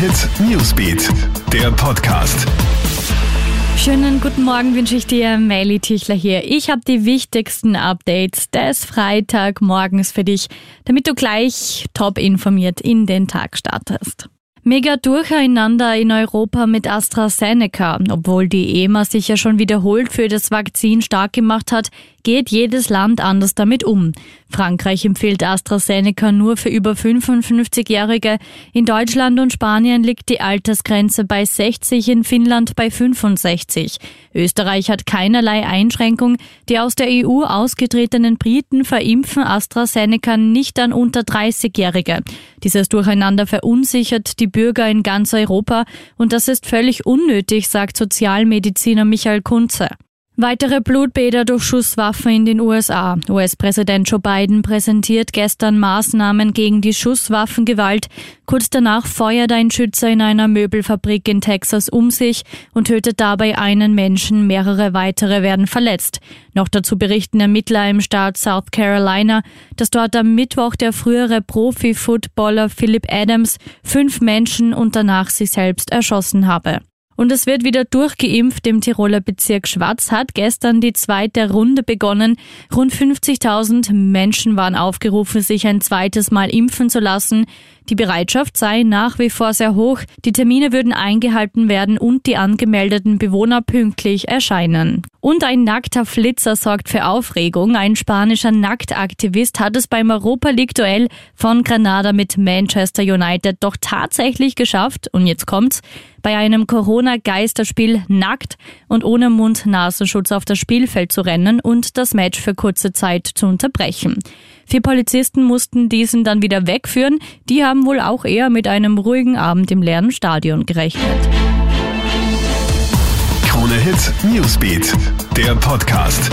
Hit Newsbeat, der Podcast. Schönen guten Morgen wünsche ich dir, Melly Tichler hier. Ich habe die wichtigsten Updates des Freitagmorgens für dich, damit du gleich top informiert in den Tag startest. Mega Durcheinander in Europa mit AstraZeneca. Obwohl die EMA sich ja schon wiederholt für das Vakzin stark gemacht hat, geht jedes Land anders damit um. Frankreich empfiehlt AstraZeneca nur für über 55-Jährige. In Deutschland und Spanien liegt die Altersgrenze bei 60, in Finnland bei 65. Österreich hat keinerlei Einschränkung. Die aus der EU ausgetretenen Briten verimpfen AstraZeneca nicht an unter 30-Jährige. Dieses Durcheinander verunsichert die Bürger in ganz Europa und das ist völlig unnötig, sagt Sozialmediziner Michael Kunze. Weitere Blutbäder durch Schusswaffen in den USA. US-Präsident Joe Biden präsentiert gestern Maßnahmen gegen die Schusswaffengewalt. Kurz danach feuert ein Schützer in einer Möbelfabrik in Texas um sich und tötet dabei einen Menschen. Mehrere weitere werden verletzt. Noch dazu berichten Ermittler im Staat South Carolina, dass dort am Mittwoch der frühere Profi-Footballer Philip Adams fünf Menschen und danach sich selbst erschossen habe. Und es wird wieder durchgeimpft. Im Tiroler Bezirk Schwaz hat gestern die zweite Runde begonnen. Rund 50.000 Menschen waren aufgerufen, sich ein zweites Mal impfen zu lassen. Die Bereitschaft sei nach wie vor sehr hoch. Die Termine würden eingehalten werden und die angemeldeten Bewohner pünktlich erscheinen. Und ein nackter Flitzer sorgt für Aufregung. Ein spanischer Nacktaktivist hat es beim Europa League Duell von Granada mit Manchester United doch tatsächlich geschafft. Und jetzt kommt's. Bei einem Corona-Geisterspiel nackt und ohne Mund-Nasenschutz auf das Spielfeld zu rennen und das Match für kurze Zeit zu unterbrechen. Vier Polizisten mussten diesen dann wieder wegführen. Die haben wohl auch eher mit einem ruhigen Abend im leeren Stadion gerechnet. Krone Hit Newsbeat, der Podcast.